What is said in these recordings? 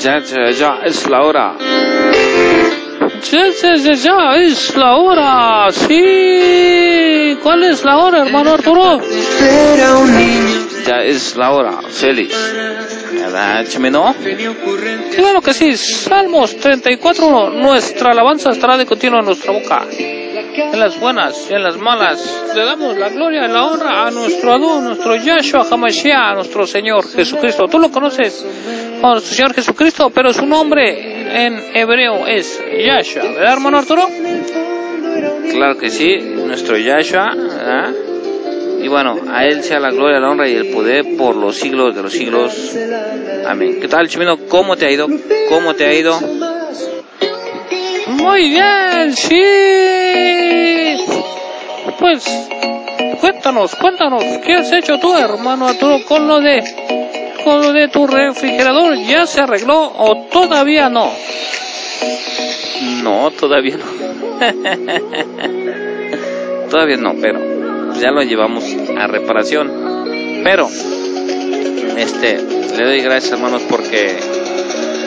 Ya, ya, ya es la hora. Ya, ya, ya, es la hora. Sí. ¿Cuál es la hora, hermano Arturo? Ya es la hora. Feliz. ¿Verdad, Chimeno? Claro que sí. Salmos 34. Nuestra alabanza estará de continuo en nuestra boca. En las buenas y en las malas. Le damos la gloria y la honra a nuestro Adón, nuestro Yahshua HaMashiach, a nuestro Señor Jesucristo. Tú lo conoces como nuestro Señor Jesucristo, pero su nombre en hebreo es Yahshua. ¿Verdad, hermano Arturo? Claro que sí. Nuestro Yahshua. ¿verdad? Y bueno, a Él sea la gloria, la honra y el poder por los siglos de los siglos. Amén. ¿Qué tal, Chimino? ¿Cómo te ha ido? ¿Cómo te ha ido? Muy bien, sí. Pues, cuéntanos, cuéntanos, ¿qué has hecho tú, hermano Arturo, con lo de, con lo de tu refrigerador? ¿Ya se arregló o todavía no? No, todavía no. todavía no, pero ya lo llevamos a reparación. Pero, este, le doy gracias, hermanos, porque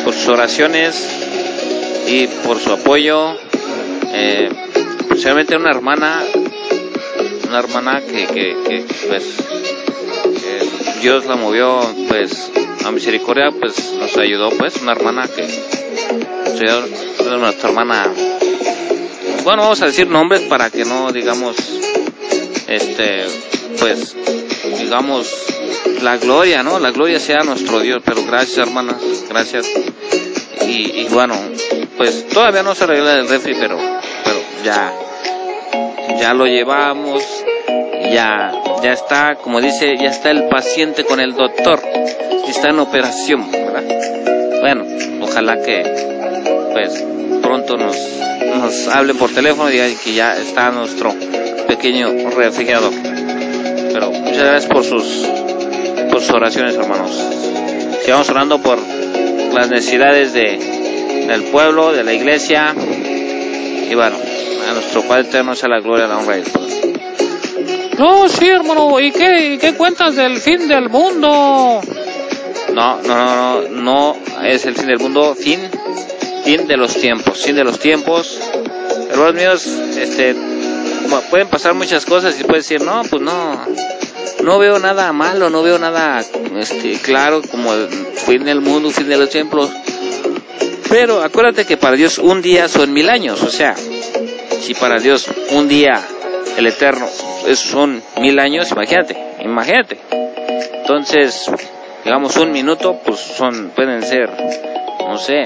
por sus oraciones y por su apoyo, eh, una hermana, una hermana que, que, que pues, Dios la movió, pues, a misericordia, pues, nos ayudó, pues, una hermana que, nuestra hermana, bueno, vamos a decir nombres para que no digamos, este, pues, digamos, la gloria, ¿no? La gloria sea nuestro Dios, pero gracias, hermanas, gracias. Y, y bueno, pues todavía no se arregla el refri, pero, pero ya, ya lo llevamos, ya, ya está, como dice, ya está el paciente con el doctor, está en operación, ¿verdad? Bueno, ojalá que, pues, pronto nos, nos hablen por teléfono y digan que ya está nuestro pequeño refrigerador. Pero muchas gracias por sus, por sus oraciones, hermanos. Sigamos orando por las necesidades de, del pueblo, de la iglesia. Y bueno, a nuestro Padre Eterno sea la gloria, la honra y el poder. No, sí, hermano. ¿Y qué, qué cuentas del fin del mundo? No, no, no, no, no es el fin del mundo, fin, fin de los tiempos, fin de los tiempos. Hermanos míos, este, pueden pasar muchas cosas y puedes decir, no, pues no, no veo nada malo, no veo nada, este, claro, como el fin del mundo, fin de los tiempos. Pero acuérdate que para Dios un día son mil años, o sea, si para Dios un día, el eterno, son mil años, imagínate, imagínate. Entonces, digamos un minuto, pues son, pueden ser, no sé,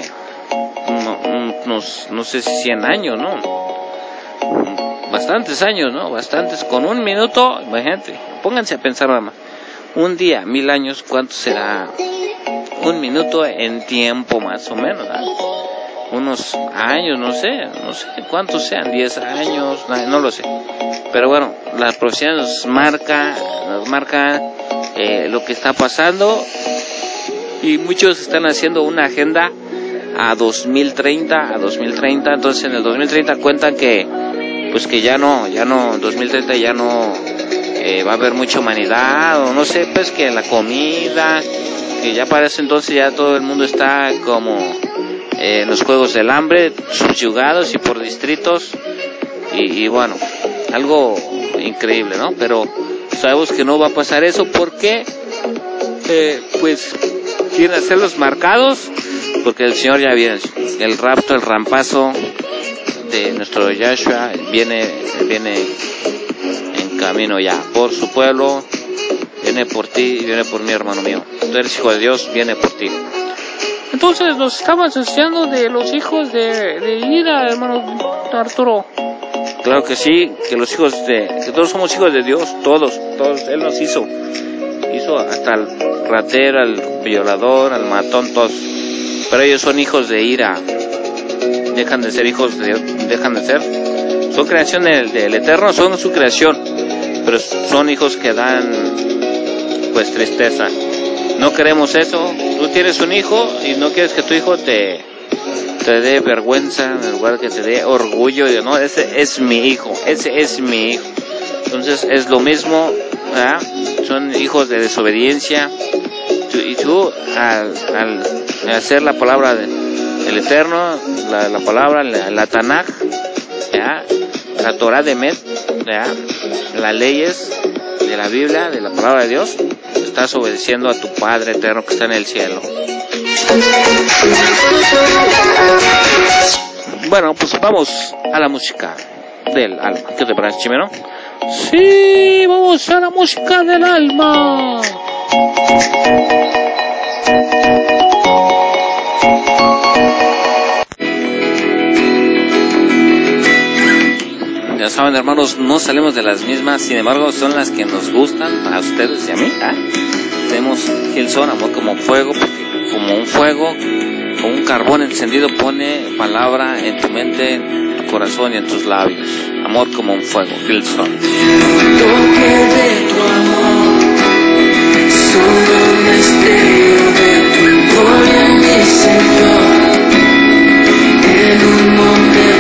no sé si 100 años, ¿no? Bastantes años, ¿no? Bastantes, con un minuto, imagínate, pónganse a pensar más. Un día, mil años, ¿cuánto será? Un minuto en tiempo más o menos, ¿verdad? Unos años, no sé, no sé cuántos sean, 10 años, no lo sé. Pero bueno, la profecía nos marca, nos marca eh, lo que está pasando y muchos están haciendo una agenda a 2030, a 2030, entonces en el 2030 cuentan que pues que ya no, ya no, 2030 ya no va a haber mucha humanidad o no sé, pues que la comida, que ya para ese entonces ya todo el mundo está como eh, en los juegos del hambre, subyugados y por distritos y, bueno, algo increíble, ¿no? Pero sabemos que no va a pasar eso porque eh, pues quieren hacerlos marcados porque el Señor ya viene, el rapto, el rampazo de nuestro Yahshua viene, viene en camino ya por su pueblo, viene por ti y viene por mí, hermano mío. Tú eres hijo de Dios, viene por ti. Entonces nos estamos enseñando de los hijos de, de Ira, hermano Arturo. Claro que sí, que los hijos de, que todos somos hijos de Dios, todos, todos, Él nos hizo, hizo hasta ratero, al violador, al matón, todos. Pero ellos son hijos de ira. Dejan de ser hijos de dejan de ser. Son creación del, del Eterno, son su creación. Pero son hijos que dan pues tristeza. No queremos eso. Tú tienes un hijo y no quieres que tu hijo te, te dé vergüenza en lugar que te dé orgullo. No, ese es mi hijo, ese es mi hijo. Entonces es lo mismo, ¿verdad? son hijos de desobediencia. Y tú, al, al hacer la palabra del Eterno, la, la palabra, la, la la Torah de Met, las leyes de la Biblia, de la palabra de Dios, estás obedeciendo a tu Padre Eterno que está en el cielo. Bueno, pues vamos a la música del alma. ¿Qué te parece, Chimeno? Sí, vamos a la música del alma. Ya saben, hermanos, no salimos de las mismas, sin embargo, son las que nos gustan a ustedes y a mí. ¿ah? Tenemos Gilson, amor como fuego, porque como un fuego, como un carbón encendido, pone palabra en tu mente, en tu corazón y en tus labios. Amor como un fuego, Gilson. De. En un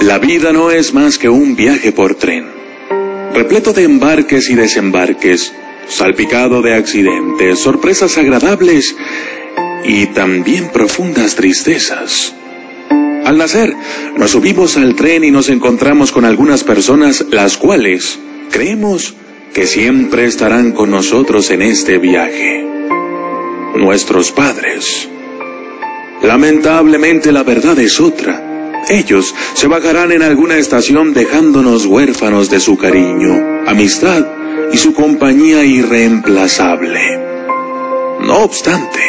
La vida no es más que un viaje por tren, repleto de embarques y desembarques, salpicado de accidentes, sorpresas agradables y también profundas tristezas. Al nacer, nos subimos al tren y nos encontramos con algunas personas las cuales creemos que siempre estarán con nosotros en este viaje. Nuestros padres. Lamentablemente la verdad es otra. Ellos se bajarán en alguna estación dejándonos huérfanos de su cariño, amistad y su compañía irreemplazable. No obstante,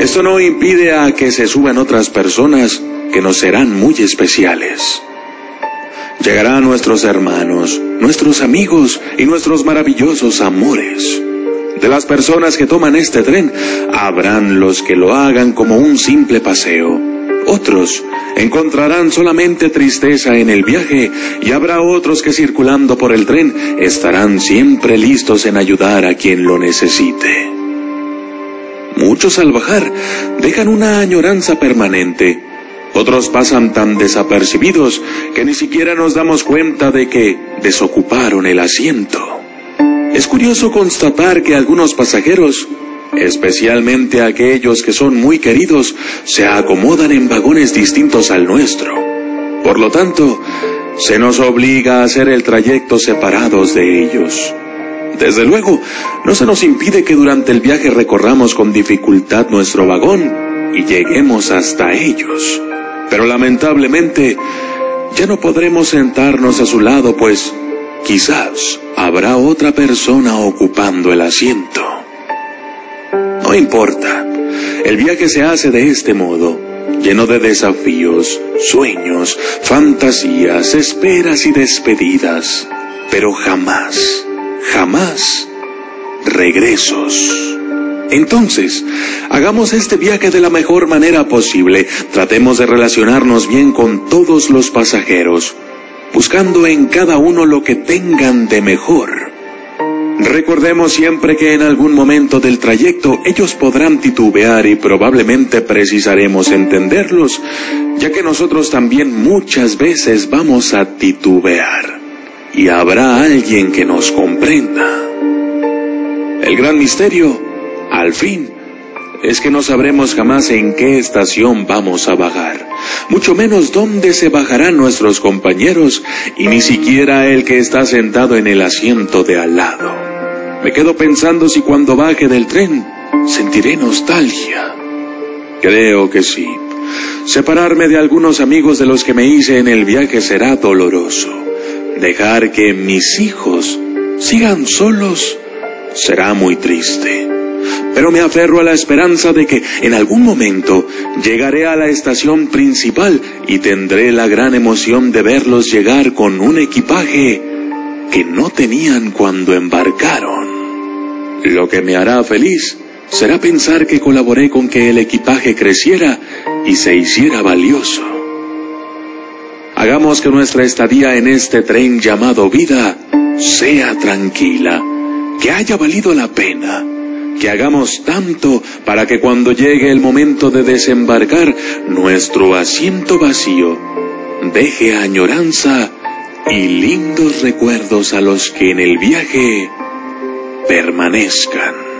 esto no impide a que se suban otras personas que nos serán muy especiales. Llegarán nuestros hermanos, nuestros amigos y nuestros maravillosos amores. De las personas que toman este tren, habrán los que lo hagan como un simple paseo. Otros encontrarán solamente tristeza en el viaje y habrá otros que circulando por el tren estarán siempre listos en ayudar a quien lo necesite. Muchos al bajar dejan una añoranza permanente otros pasan tan desapercibidos que ni siquiera nos damos cuenta de que desocuparon el asiento. Es curioso constatar que algunos pasajeros, especialmente aquellos que son muy queridos, se acomodan en vagones distintos al nuestro. Por lo tanto, se nos obliga a hacer el trayecto separados de ellos. Desde luego, no se nos impide que durante el viaje recorramos con dificultad nuestro vagón y lleguemos hasta ellos. Pero lamentablemente ya no podremos sentarnos a su lado, pues quizás habrá otra persona ocupando el asiento. No importa, el viaje se hace de este modo, lleno de desafíos, sueños, fantasías, esperas y despedidas, pero jamás, jamás regresos. Entonces, hagamos este viaje de la mejor manera posible. Tratemos de relacionarnos bien con todos los pasajeros, buscando en cada uno lo que tengan de mejor. Recordemos siempre que en algún momento del trayecto ellos podrán titubear y probablemente precisaremos entenderlos, ya que nosotros también muchas veces vamos a titubear. Y habrá alguien que nos comprenda. El gran misterio al fin, es que no sabremos jamás en qué estación vamos a bajar, mucho menos dónde se bajarán nuestros compañeros y ni siquiera el que está sentado en el asiento de al lado. Me quedo pensando si cuando baje del tren sentiré nostalgia. Creo que sí. Separarme de algunos amigos de los que me hice en el viaje será doloroso. Dejar que mis hijos sigan solos será muy triste pero me aferro a la esperanza de que en algún momento llegaré a la estación principal y tendré la gran emoción de verlos llegar con un equipaje que no tenían cuando embarcaron. Lo que me hará feliz será pensar que colaboré con que el equipaje creciera y se hiciera valioso. Hagamos que nuestra estadía en este tren llamado vida sea tranquila, que haya valido la pena que hagamos tanto para que cuando llegue el momento de desembarcar, nuestro asiento vacío deje añoranza y lindos recuerdos a los que en el viaje permanezcan.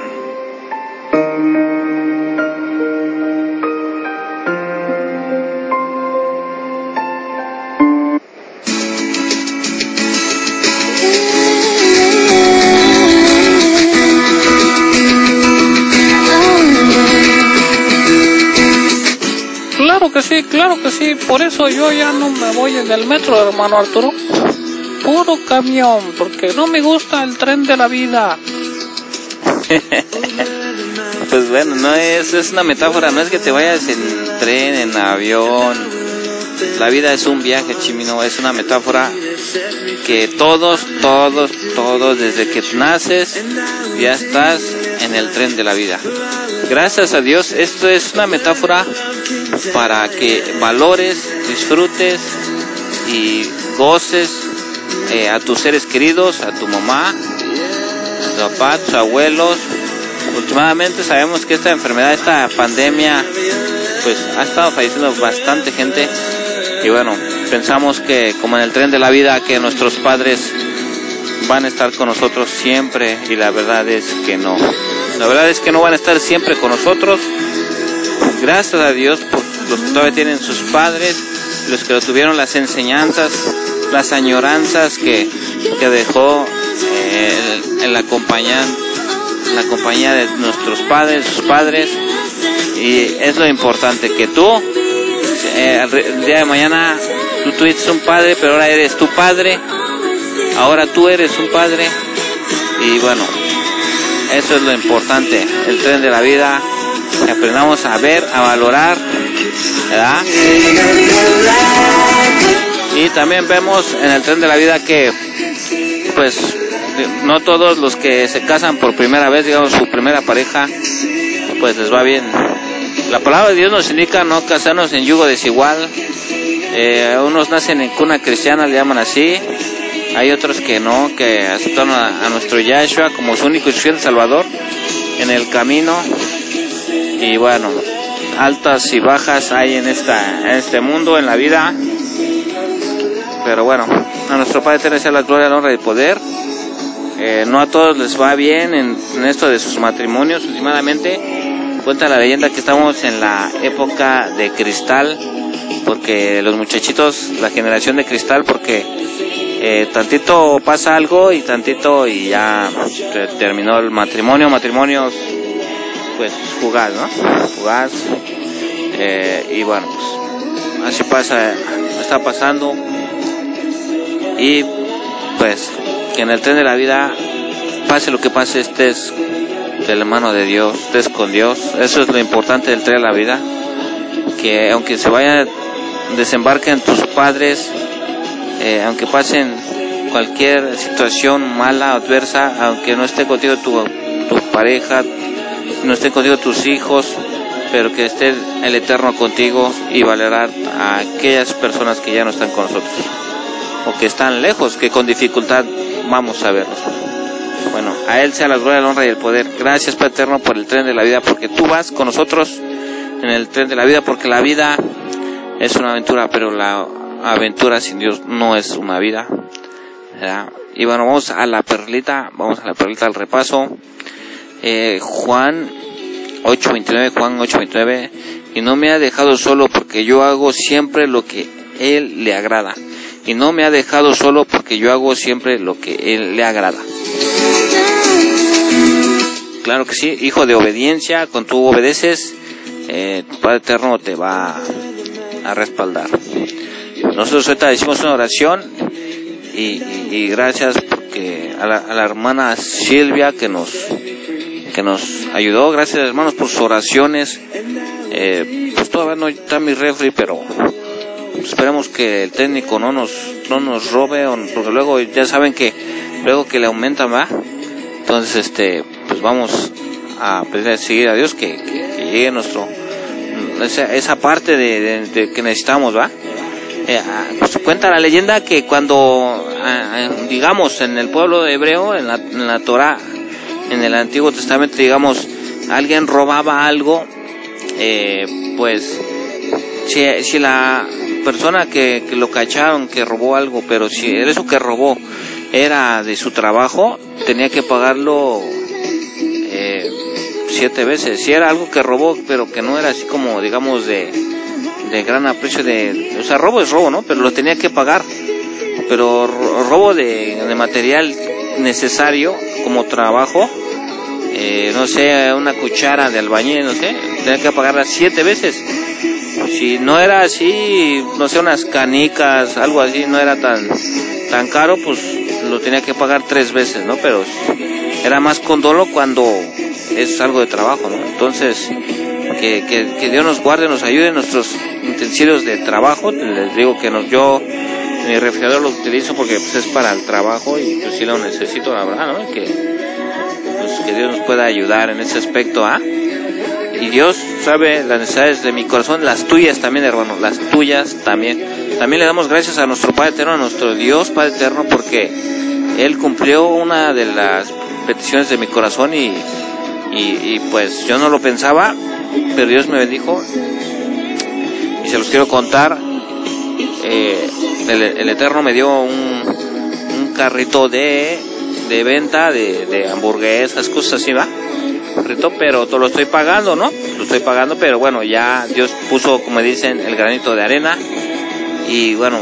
Claro que sí. Por eso yo ya no me voy en el metro, hermano Arturo. Puro camión, porque no me gusta el tren de la vida. pues bueno, no es, es una metáfora, no es que te vayas en tren, en avión. La vida es un viaje, Chimino, es una metáfora que todos, todos, todos, desde que naces, ya estás en el tren de la vida. Gracias a Dios, esto es una metáfora para que valores, disfrutes y goces eh, a tus seres queridos, a tu mamá, a tu papá, a tus abuelos. Últimamente sabemos que esta enfermedad, esta pandemia pues ha estado falleciendo bastante gente y bueno, pensamos que como en el tren de la vida que nuestros padres van a estar con nosotros siempre y la verdad es que no. La verdad es que no van a estar siempre con nosotros. Gracias a Dios por los que todavía tienen sus padres, los que lo tuvieron las enseñanzas, las añoranzas que, que dejó eh, en la compañía, de nuestros padres, sus padres. Y es lo importante que tú, eh, el día de mañana, tú tuviste un padre, pero ahora eres tu padre ahora tú eres un padre y bueno, eso es lo importante, el tren de la vida, aprendamos a ver, a valorar, ¿verdad? Y también vemos en el tren de la vida que, pues, no todos los que se casan por primera vez, digamos, su primera pareja, pues les va bien. La palabra de Dios nos indica no casarnos en yugo desigual. Eh, unos nacen en cuna cristiana, le llaman así, hay otros que no, que aceptan a, nuestro Yahshua como su único y suficiente Salvador en el camino. Y bueno, altas y bajas hay en, esta, este mundo, en la vida. Pero bueno, a nuestro Padre Eterno sea la gloria, la honra y el poder. Eh, no a todos les va bien en, en, esto de sus matrimonios. Últimamente cuenta la leyenda que estamos en la época de cristal, porque los muchachitos, la generación de cristal, porque eh, tantito pasa algo y tantito y ya terminó el matrimonio, matrimonios pues fugaz, ¿no? Fugaz. Eh, y bueno, pues así pasa, está pasando. Y pues que en el tren de la vida, pase lo que pase, estés de la mano de Dios, estés con Dios. Eso es lo importante del tren de la vida. Que aunque se vaya, desembarquen tus padres, eh, aunque pasen cualquier situación mala, adversa, aunque no esté contigo tu, pareja, no esté contigo tus hijos, pero que esté el Eterno contigo y valorar a aquellas personas que ya no están con nosotros o que están lejos, que con dificultad vamos a verlos. Bueno, a Él sea la gloria, la honra y el poder. Gracias, Padre Eterno, por el tren de la vida, porque tú vas con nosotros en el tren de la vida, porque la vida es una aventura, pero la aventura sin Dios no es una vida. Y bueno, vamos a la perlita, vamos a la perlita al repaso. Eh, Juan 8.29, Juan 8.29, y no me ha dejado solo porque yo hago siempre lo que Él le agrada. Y no me ha dejado solo porque yo hago siempre lo que Él le agrada. Claro que sí, hijo de obediencia, con tu obedeces, eh, tu Padre Eterno te va a respaldar. Nosotros ahorita decimos una oración y, gracias porque a la, hermana Silvia que nos que nos ayudó, gracias hermanos por sus oraciones. Eh, pues todavía no está mi refri, pero esperemos que el técnico no nos no nos robe, porque luego ya saben que luego que le aumentan va, entonces este pues vamos a pedir a seguir a Dios que, llegue nuestro esa, esa parte de que necesitamos va eh, ah, pues cuenta la leyenda que cuando, ah, digamos, en el pueblo hebreo, en la, en la Torah, en el Antiguo Testamento, digamos, alguien robaba algo, eh, pues si, si la persona que, que, lo cacharon que robó algo, pero si eso que robó era de su trabajo, tenía que pagarlo eh, siete veces. Si era algo que robó, pero que no era así como, digamos, de de gran aprecio de, o sea, robo es robo, ¿no? Pero lo tenía que pagar. Pero robo de, material necesario como trabajo, eh, no sé, una cuchara de albañil, no sé, tenía que pagarla siete veces. Si no era así, no sé, unas canicas, algo así, no era tan, tan caro, pues lo tenía que pagar tres veces, ¿no? Pero era más condolo cuando es algo de trabajo, ¿no? Entonces, que, que, Dios nos guarde, nos ayude en nuestros utensilios de trabajo. Les digo que nos, yo mi refrigerador lo utilizo porque pues, es para el trabajo y pues sí lo necesito, la verdad, ¿no? Que, pues, que Dios nos pueda ayudar en ese aspecto, ¿ah? Y Dios sabe las necesidades de mi corazón, las tuyas también, hermano, las tuyas también. También le damos gracias a nuestro Padre Eterno, a nuestro Dios Padre Eterno, porque Él cumplió una de las peticiones de mi corazón y, y, y pues yo no lo pensaba, pero Dios me bendijo se los quiero contar. Eh, el, el Eterno me dio un, un carrito de, de venta de, de hamburguesas, cosas así, ¿va? Carrito, pero todo lo estoy pagando, ¿no? Lo estoy pagando, pero bueno, ya Dios puso, como dicen, el granito de arena. Y bueno,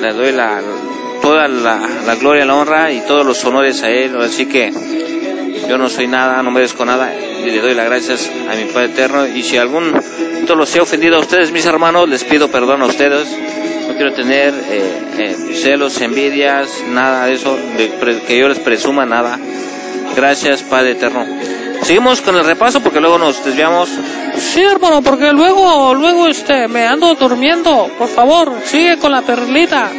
le doy la, toda la, la gloria, la honra y todos los honores a Él. Así que yo no soy nada, no merezco nada y le doy las gracias a mi Padre Eterno. Y si algún todo los he ofendido a ustedes, mis hermanos, les pido perdón a ustedes. No quiero tener eh, eh, celos, envidias, nada de eso, de pre- que yo les presuma nada. Gracias, Padre Eterno. Seguimos con el repaso porque luego nos desviamos. Sí, hermano, porque luego, luego, este, me ando durmiendo. Por favor, sigue con la perlita.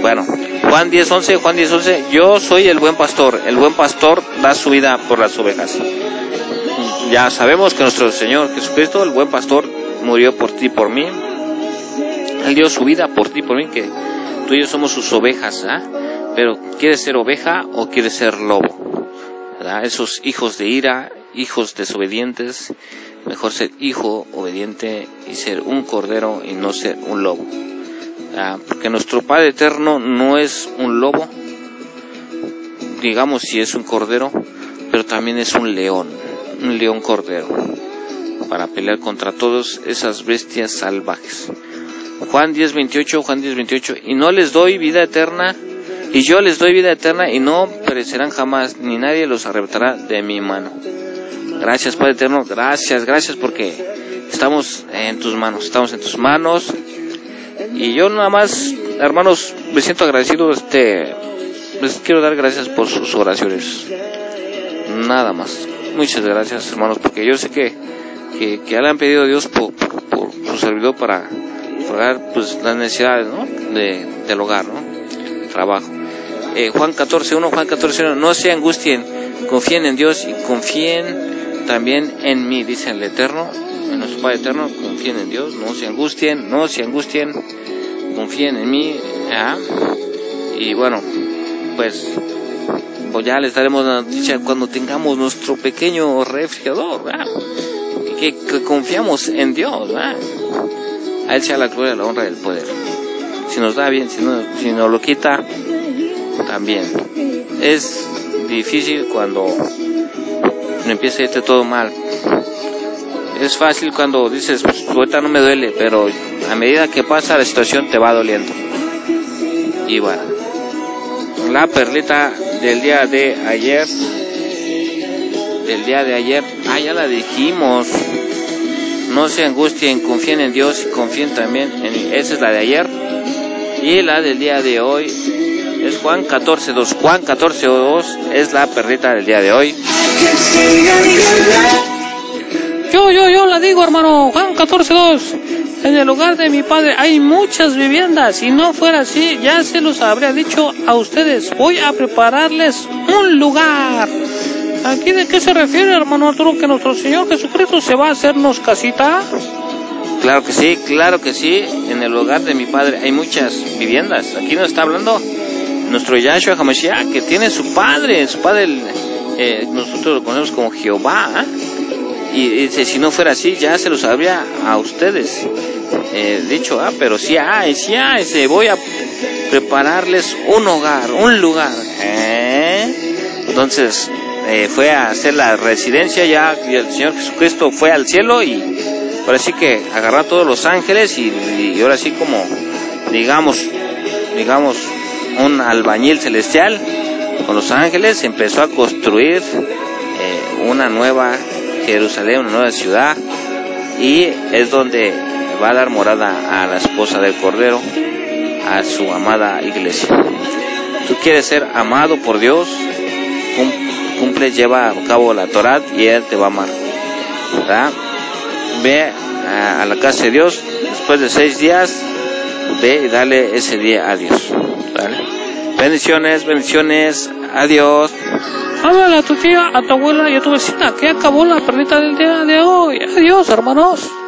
Bueno, Juan 10:11, Juan 10:11, yo soy el buen pastor. El buen pastor da su vida por las ovejas. Ya sabemos que nuestro Señor Jesucristo, el buen pastor, murió por ti por mí. Él dio su vida por ti por mí, que tú y yo somos sus ovejas, ¿ah? Pero ¿quieres ser oveja o quieres ser lobo? ¿Verdad? Esos hijos de ira, hijos desobedientes, mejor ser hijo obediente y ser un cordero y no ser un lobo. Ah, porque nuestro Padre Eterno no es un lobo, digamos si es un cordero, pero también es un león, un león cordero, para pelear contra todas esas bestias salvajes. Juan 10:28, Juan 10:28, y no les doy vida eterna, y yo les doy vida eterna, y no perecerán jamás, ni nadie los arrebatará de mi mano. Gracias Padre Eterno, gracias, gracias porque estamos en tus manos, estamos en tus manos, y yo nada más, hermanos, me siento agradecido, este, les quiero dar gracias por sus oraciones. Nada más. Muchas gracias, hermanos, porque yo sé que, que, ya le han pedido a Dios por, por, su servidor para pagar pues, las necesidades ¿no? de, del hogar, ¿no? trabajo. Eh, Juan 14.1, Juan 14.1, no se angustien, confíen en Dios y confíen también en mí, dice el Eterno, en nuestro Padre Eterno, confíen en Dios, no se angustien, no se angustien, confíen en mí, y bueno, pues, pues ya les daremos la noticia cuando tengamos nuestro pequeño refrigerador. Que, confiamos en Dios. A Él sea la gloria, la honra y el poder. Si nos da bien, si, no, si nos lo quita, también. Es difícil cuando empieza a irte todo mal. Es fácil cuando dices, pues ahorita no me duele, pero a medida que pasa la situación te va doliendo. Y bueno, la perlita del día de ayer, del día de ayer, ah, ya la dijimos. No se angustien, confíen en Dios y confíen también en Esa es la de ayer. Y la del día de hoy es Juan 14.2. Juan 14.2 es la perrita del día de hoy. Yo, yo, yo la digo, hermano. Juan 14.2. En el hogar de mi padre hay muchas viviendas. Si no fuera así, ya se los habría dicho a ustedes. Voy a prepararles un lugar. ¿Aquí de qué se refiere, hermano Arturo? Que nuestro Señor Jesucristo se va a hacernos casita. Claro que sí, claro que sí. En el hogar de mi padre hay muchas viviendas. Aquí nos está hablando nuestro Yahshua HaMashiach, que tiene su padre. Su padre, eh, nosotros lo conocemos como Jehová. Y dice, si no fuera así, ya se los habría a ustedes eh, dicho, ah, pero sí hay, sí hay. Dice, voy a prepararles un hogar, un lugar. ¿eh? Entonces, eh, fue a hacer la residencia ya, el Señor Jesucristo fue al cielo y ahora sí que agarró a todos los ángeles y, y ahora sí como, digamos, digamos, un albañil celestial con los ángeles empezó a construir eh, una nueva Jerusalén, una nueva ciudad y es donde va a dar morada a la esposa del Cordero, a su amada iglesia. Tú quieres ser amado por Dios, cumple, lleva a cabo la Torah y Él te va a amar. ¿verdad? Ve a, la casa de Dios después de seis días, ve y dale ese día a Dios. Bendiciones, bendiciones, adiós. Háblale a tu tía, a tu abuela y a tu vecina que acabó la perrita del día de hoy. Adiós, hermanos.